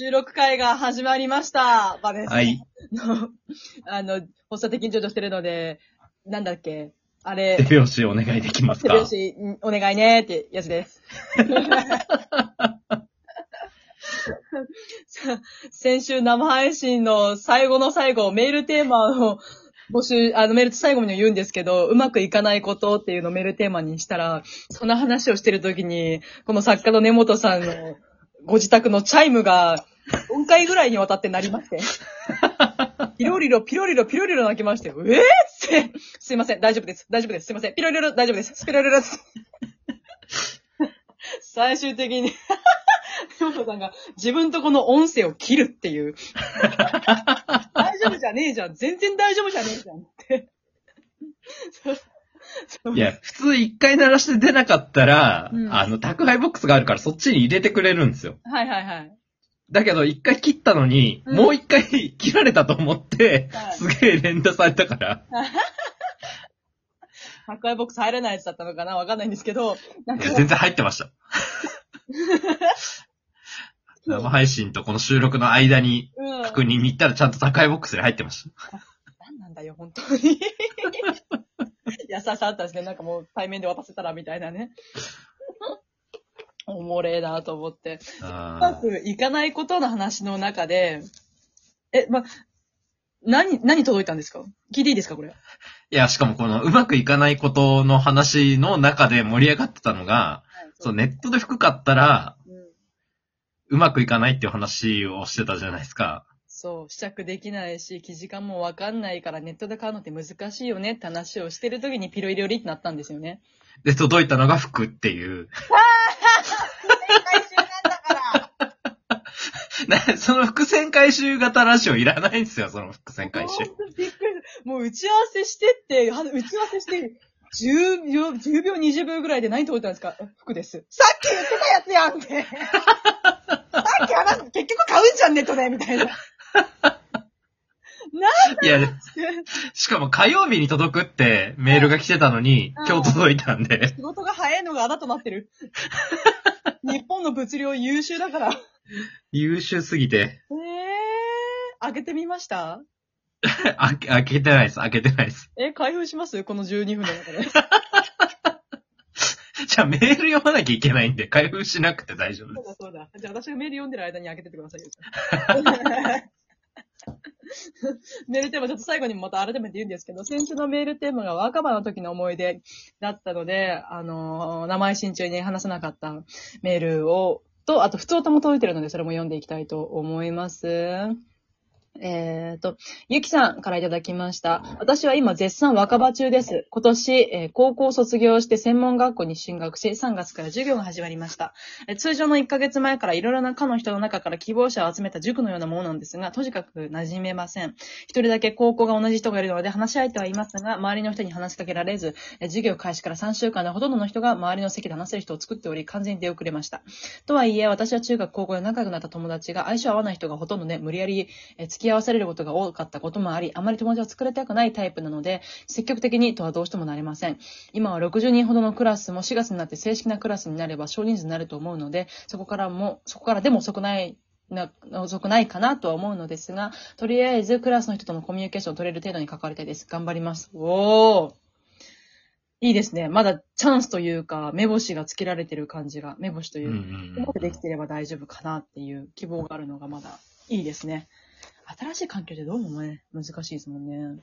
収録会が始まりました。バネさんはい。の、あの、発作的に緊張してるので、なんだっけ？あれ手、拍子お願いできますか？手拍子んお願いねってやつです。さ先週生配信の最後の最後、メールテーマを募集、あのメール最後に言うんですけど、うまくいかないことっていうのをメールテーマにしたら、そんな話をしてるときに、この作家の根本さんのご自宅のチャイムが4回ぐらいにわたって鳴りまして、ピロリロ、ピロリロ、ピロリロ泣きまして、えー、って、すいません、大丈夫です、大丈夫です、すいません、ピロリロ、大丈夫です、ピロリロです。最終的に、根本さんが自分とこの音声を切るっていう。大丈夫じゃねえじゃん。全然大丈夫じゃねえじゃんって。いや、普通一回鳴らして出なかったら、うんあの、宅配ボックスがあるからそっちに入れてくれるんですよ。はいはいはい。だけど一回切ったのに、うんもう一回 切られたと思って、はいすげえ連打されたから、宅配ボックス入れないやつだったのかな？わかんないんですけど、なんかいや、全然入ってました。生配信とこの収録の間にうん。確認に行ったらちゃんと宅配ボックスに入ってました。何なんだよ、本当に。優しさあったんですね。なんかもう対面で渡せたらみたいなね。おもれえなと思って。うまくいかないことの話の中で、え、ま、何、何届いたんですか？聞いていいですかこれ？いや、しかもこのうまくいかないことの話の中で盛り上がってたのが、そう、ネットで服買ったら、うんうまくいかないっていう話をしてたじゃないですか。そう、試着できないし、生地感もわかんないからネットで買うのって難しいよねって話をしてる時にピロイロリってなったんですよね。で、届いたのが服っていう。回収なんだからな その伏線回収型ラジオいらないんですよ、その伏線回収。もう打ち合わせしてって、は打ち合わせして、10秒、10秒、20秒ぐらいで何届いたんですか？え服です。さっき言ってたやつやんって。さっき話す、結局買うんじゃん、ネットでみたいな。いや、しかも火曜日に届くってメールが来てたのに、うん今日届いたんで、仕事が早いのがあなとなってる。日本の物量優秀だから。優秀すぎて、えー、開けてみました？開け、開けてないです、開けてないです。え、開封します？この12分の中で。じゃあメール読まなきゃいけないんで、開封しなくて大丈夫です。そうだそうだ。じゃあ私がメール読んでる間に開けてってくださいよ。メールテーマちょっと最後にまた改めて言うんですけど、先週のメールテーマが若葉の時の思い出だったので、あのー名前心中に話さなかったメールを、と、あと、普通とも届いてるので、それも読んでいきたいと思います。えっ、と、ゆきさんからいただきました。私は今絶賛若葉中です。今年、えー高校卒業して専門学校に進学し、3月から授業が始まりました。えー通常の1ヶ月前からいろいろな科の人の中から希望者を集めた塾のようなものなんですが、とにかく馴染めません。一人だけ高校が同じ人がいるので話し相手はいますが、周りの人に話しかけられず、えー授業開始から3週間でほとんどの人が周りの席で話せる人を作っており、完全に出遅れました。とはいえ、私は中学高校で仲良くなった友達が相性合わない人がほとんどで、無理やりえー付き合わされることが多かったこともあり、あまり友達を作りたくないタイプなので、積極的にとはどうしてもなれません。今は60人ほどのクラスも4月になって正式なクラスになれば少人数になると思うので、そこからも、そこからでも遅くない、な、遅くないかなとは思うのですが、とりあえずクラスの人とのコミュニケーションを取れる程度に関わりたいです。頑張ります。おー。いいですね。まだチャンスというか、目星がつけられてる感じが、目星といううまくできてれば大丈夫かなっていう希望があるのがまだいいですね。新しい環境でどうもね、難しいですもんね。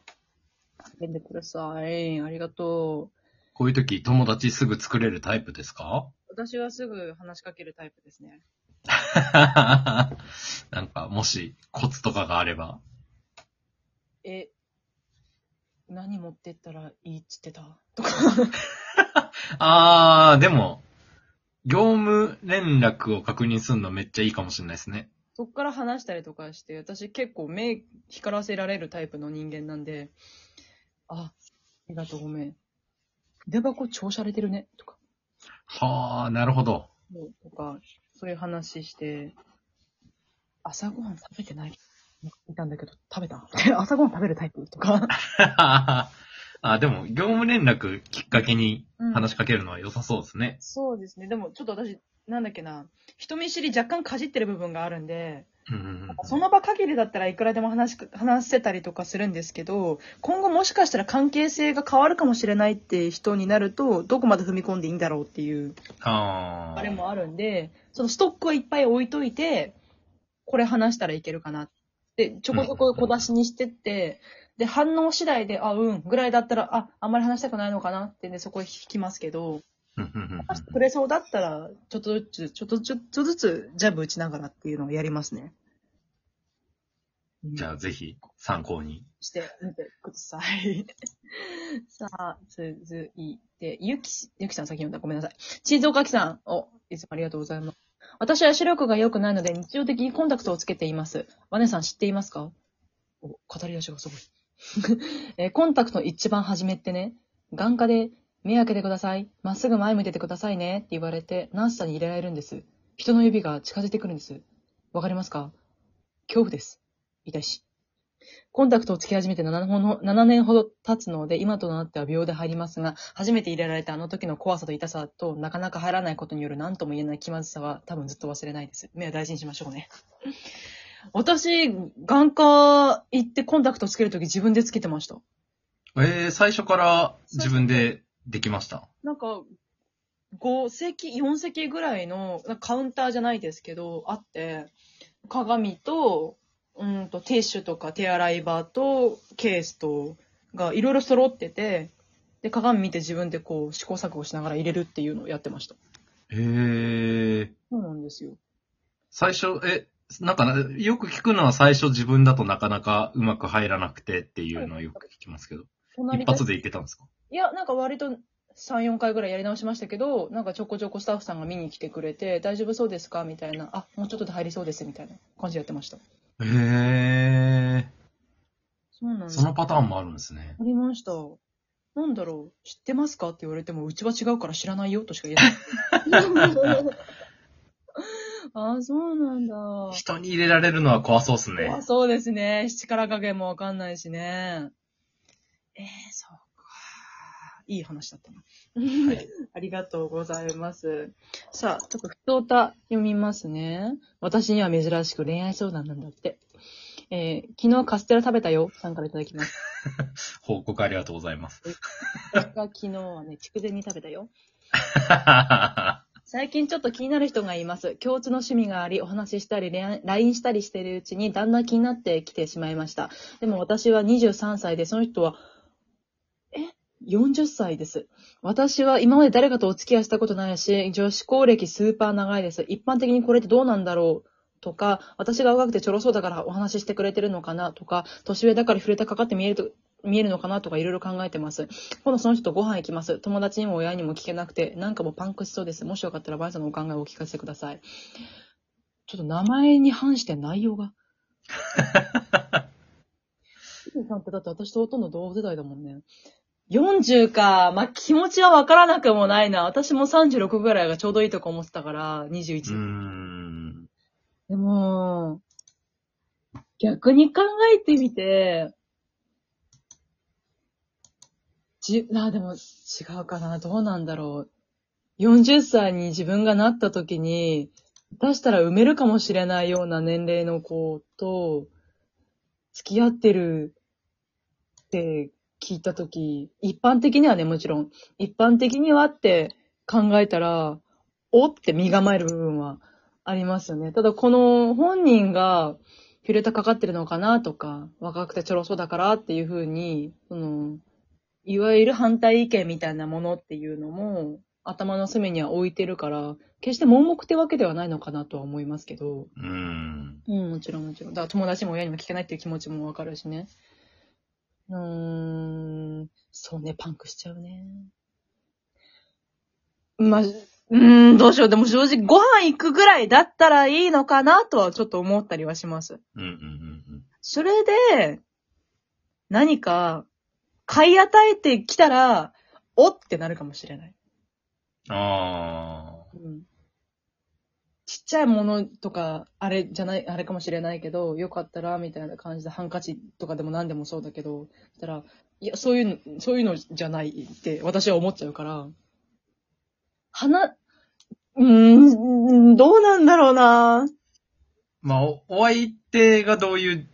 励んでください。ありがとう。こういう時友達すぐ作れるタイプですか？私はすぐ話しかけるタイプですね。なんか、もし、コツとかがあれば。え、何持ってったらいいっつってた？とか。あー、でも、業務連絡を確認するのめっちゃいいかもしれないですね。そっから話したりとかして、私結構目光らせられるタイプの人間なんで、あ、ありがとうごめん。筆箱超洒落てるね、とか。はー、なるほど。とか、そういう話して、朝ごはん食べてない？いたんだけど、食べた？朝ごはん食べるタイプ？とか。あ、でも、業務連絡きっかけにうん話しかけるのは良さそうですね。そうですね。でも、ちょっと私、なんだっけな、人見知り若干かじってる部分があるんで、その場限りだったらいくらでも話し話せたりとかするんですけど、今後もしかしたら関係性が変わるかもしれないって人になると、どこまで踏み込んでいいんだろうっていう、あれもあるんで、そのストックをいっぱい置いといて、これ話したらいけるかな。で、ちょこちょこ小出しにしてって、で、反応次第で、あ、うん、ぐらいだったら、あ、あんまり話したくないのかなってね、そこ引きますけど、くれそうだったら、ちょっとずつ、ちょっとちょっとずつジャブ打ちながらっていうのをやりますね。じゃあ、ぜひ、参考に。してみてください。さあ、続いて、ゆきし、ゆきさん先読んだ。ごめんなさい。チーズおかきさん。お、いつもありがとうございます。私は視力が良くないので日常的にコンタクトをつけています。ワネさん知っていますか？お、語り出しがすごい。えーコンタクトの一番初めってね、眼科で目開けてください。まっすぐ前向いててくださいねって言われて、ナースさんに入れられるんです。人の指が近づいてくるんです。わかりますか？恐怖です。痛いし。コンタクトをつけ始めて 7, ほど7年ほど経つので、今となっては秒で入りますが、初めて入れられたあの時の怖さと痛さと、なかなか入らないことによる何とも言えない気まずさは多分ずっと忘れないです。目は大事にしましょうね。私、眼科行ってコンタクトつけるとき自分でつけてました。えー、最初から自分でできました？なんか、5席、4席ぐらいのなんかカウンターじゃないですけど、あって、鏡と、うんと、ティッシュとか手洗い場とケースと、がいろいろ揃ってて、で、鏡見て自分でこう試行錯誤しながら入れるっていうのをやってました。えー、そうなんですよ。最初、え、なんかな、よく聞くのは最初自分だとなかなかうまく入らなくてっていうのをよく聞きますけど、隣一発でいけたんですか？いや、なんか割と3、4回ぐらいやり直しましたけど、なんかちょこちょこスタッフさんが見に来てくれて、大丈夫そうですか？みたいな、あ、もうちょっとで入りそうですみたいな感じでやってました。えー、そうなんですそのパターンもあるんですね。ありました。なんだろう知ってますか？って言われても、うちは違うから知らないよとしか言えない。あ、そうなんだ。人に入れられるのは怖そうですねあ。そうですね。力加減もわかんないしね。えー、そうか。いい話だったな。はい。ありがとうございます。さあ、ちょっと、ふとた読みますね。私には珍しく恋愛相談なんだって。えー昨日カステラ食べたよ。さんからいただきます。報告ありがとうございます。私が昨日はね、筑前に食べたよ。最近ちょっと気になる人がいます。共通の趣味があり、お話ししたり、LINE したりしているうちに、だんだん気になってきてしまいました。でも私は23歳で、その人は、え ?40 歳です。私は今まで誰かとお付き合いしたことないし、女子高歴スーパー長いです。一般的にこれってどうなんだろうとか、私が若くてちょろそうだからお話ししてくれてるのかなとか、年上だから触れたかかって見えると、見えるのかなとかいろいろ考えてます。今度その人とご飯行きます。友達にも親にも聞けなくて、なんかもうパンクしそうです。もしよかったらバイさんのお考えをお聞かせください。ちょっと名前に反して内容が。ヒデさんってだって私とほとんど同世代だもんね。40か。まあ、気持ちはわからなくもないな。私も36ぐらいがちょうどいいとか思ってたから、う21。ーん。でも、逆に考えてみて、じ、あ、でも違うかな。どうなんだろう。40歳に自分がなった時に、出したら埋めるかもしれないような年齢の子と、付き合ってるって聞いた時、一般的にはね、もちろん、一般的にはって考えたら、おって身構える部分はありますよね。ただこの本人がフィルターかかってるのかなとか、若くてちょろそうだからっていうふうに、その、いわゆる反対意見みたいなものっていうのも頭の隅には置いてるから、決して盲目ってわけではないのかなとは思いますけど、うーん。うん、もちろんもちろん。だから友達も親にも聞けないっていう気持ちもわかるしね。うーん、そうね、パンクしちゃうね。まあ、うーん、どうしよう。でも正直ご飯行くぐらいだったらいいのかなとはちょっと思ったりはします。うんうんうんそれで、何か買い与えてきたら、おってなるかもしれない。うん。あうんちっちゃいものとか、あれじゃない、あれかもしれないけど、よかったら、みたいな感じで、ハンカチとかでも何でもそうだけど、したら、いや、そういうの、そういうのじゃないって、私は思っちゃうから、花、うーん、どうなんだろうなーまあ、おお相手がどういう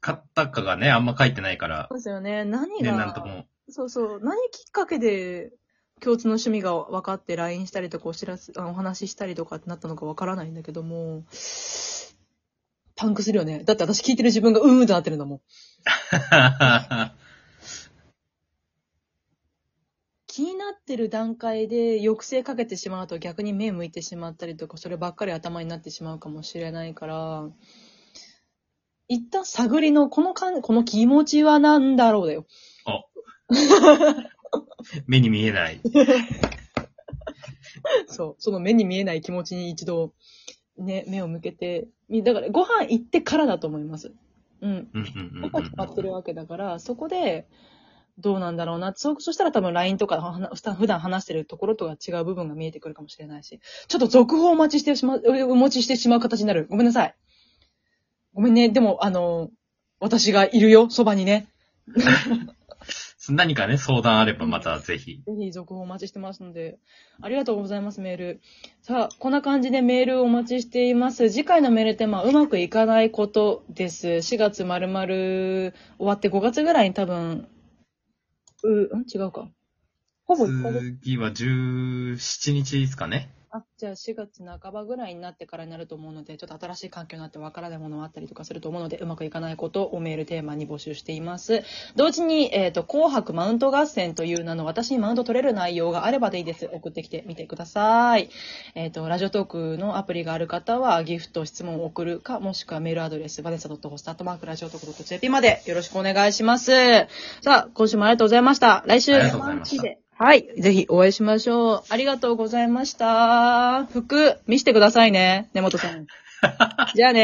方かがね、あんま書いてないからそう、ですよね。何ね、が、なんとも。そうそう。何きっかけで共通の趣味が分かって LINE したりとかお知らせ、あお話ししたりとかってなったのか分からないんだけども、パンクするよね。だって私聞いてる自分がうーんってなってるんだもん。気になってる段階で抑制かけてしまうと逆に目向いてしまったりとか、そればっかり頭になってしまうかもしれないから、一旦探りの、このかん、この気持ちは何だろうだよ。目に見えない。そう。その目に見えない気持ちに一度、ね、目を向けて、みだからご飯行ってからだと思います。うん。うんうんうんここ決まってるわけだから、そこで、どうなんだろうな。そ、そしたら多分 LINE とかはな普段話してるところとは違う部分が見えてくるかもしれないし、ちょっと続報をお待ちしてしまう、お待ちしてしまう形になる。ごめんなさい。ごめんね。でも、あの、私がいるよ、そばにね。何かね、相談あればまたぜひ。ぜひ続報お待ちしてますので、ありがとうございます、メール。さあ、こんな感じでメールをお待ちしています。次回のメールテーマはうまくいかないことです。4月丸々終わって5月ぐらいに多分、う、ん？違うか。ほぼ1ヶ月。次は17日ですかね。あ、じゃあ4月半ばぐらいになってからになると思うので、ちょっと新しい環境になってわからないものがあったりとかすると思うので、うまくいかないことをメールテーマに募集しています。同時に、えっ、と、紅白マウント合戦という名の私にマウント取れる内容があればでいいです。送ってきてみてください。えっ、と、ラジオトークのアプリがある方は、ギフト、質問を送るか、もしくはメールアドレス、バネサ .host.radiotoko.jp までよろしくお願いします。さあ、今週もありがとうございました。来週、ありがとうございましたはい。ぜひお会いしましょう。ありがとうございました。服、見せてくださいね。根本さん。じゃあね。